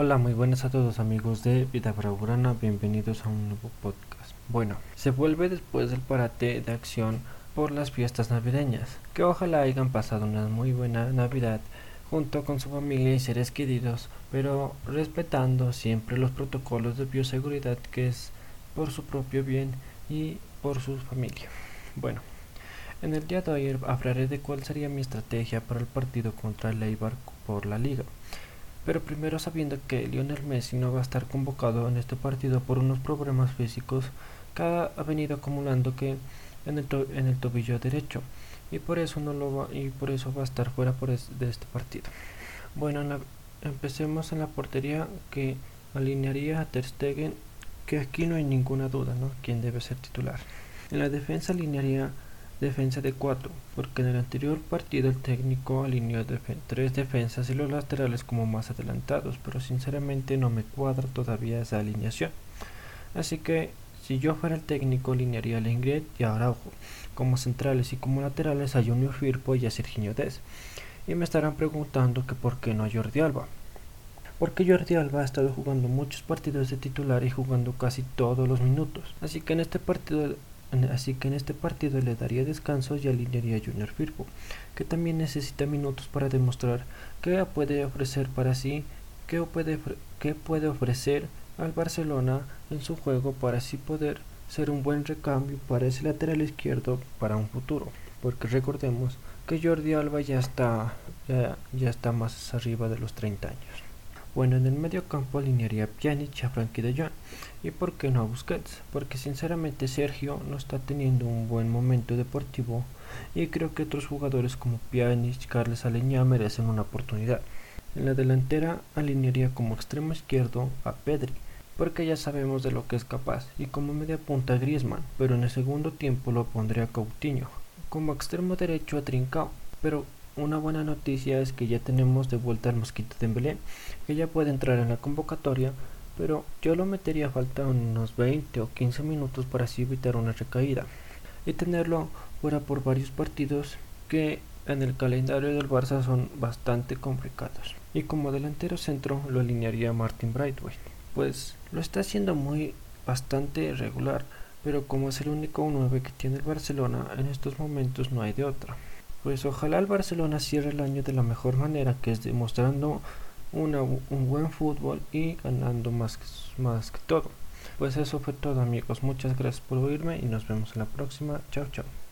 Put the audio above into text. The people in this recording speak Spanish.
Hola, muy buenas a todos amigos de Vida Bravurana, bienvenidos a un nuevo podcast. Bueno, se vuelve después del parate de acción por las fiestas navideñas, que ojalá hayan pasado una muy buena Navidad junto con su familia y seres queridos, pero respetando siempre los protocolos de bioseguridad que es por su propio bien y por su familia. Bueno, en el día de hoy hablaré de cuál sería mi estrategia para el partido contra el Eibar por la liga pero primero sabiendo que Lionel Messi no va a estar convocado en este partido por unos problemas físicos que ha venido acumulando que en el, tobillo derecho y por eso no lo va, y por eso va a estar fuera por de este partido. Bueno, empecemos en la portería que alinearía a Ter Stegen, que aquí no hay ninguna duda, ¿no? Quién debe ser titular. En la defensa alinearía defensa de 4, porque en el anterior partido el técnico alineó tres defensas y los laterales como más adelantados, pero sinceramente no me cuadra todavía esa alineación. Así que si yo fuera el técnico alinearía a Ingrid y a Araujo, como centrales y como laterales a Junior Firpo y a Serginho Dez. Y me estarán preguntando que por qué no a Jordi Alba. Porque Jordi Alba ha estado jugando muchos partidos de titular y jugando casi todos los minutos. Así que en este partido Así que en este partido le daría descanso y alinearía a Junior Firpo, que también necesita minutos para demostrar qué puede ofrecer para sí, qué puede, qué puede ofrecer al Barcelona en su juego para así poder ser un buen recambio para ese lateral izquierdo para un futuro. Porque recordemos que Jordi Alba ya está, ya, ya está más arriba de los 30 años. Bueno, en el medio campo alinearía a Pjanic a Frankie de Jong. ¿Y por qué no a Busquets? Porque sinceramente Sergio no está teniendo un buen momento deportivo y creo que otros jugadores como Pjanic, Carles Aleñá merecen una oportunidad. En la delantera alinearía como extremo izquierdo a Pedri, porque ya sabemos de lo que es capaz, y como media punta a Griezmann, pero en el segundo tiempo lo pondría a Coutinho. Como extremo derecho a Trincao, pero una buena noticia es que ya tenemos de vuelta al Mosquito de Belén, que ya puede entrar en la convocatoria, pero yo lo metería falta unos 20 o 15 minutos para así evitar una recaída y tenerlo fuera por varios partidos que en el calendario del Barça son bastante complicados. Y como delantero centro lo alinearía Martin Brightway, pues lo está haciendo muy bastante regular, pero como es el único 9 que tiene el Barcelona, en estos momentos no hay de otra. Pues ojalá el Barcelona cierre el año de la mejor manera, que es demostrando una, un buen fútbol y ganando más, más que todo. Pues eso fue todo amigos, muchas gracias por oírme y nos vemos en la próxima. Chao, chao.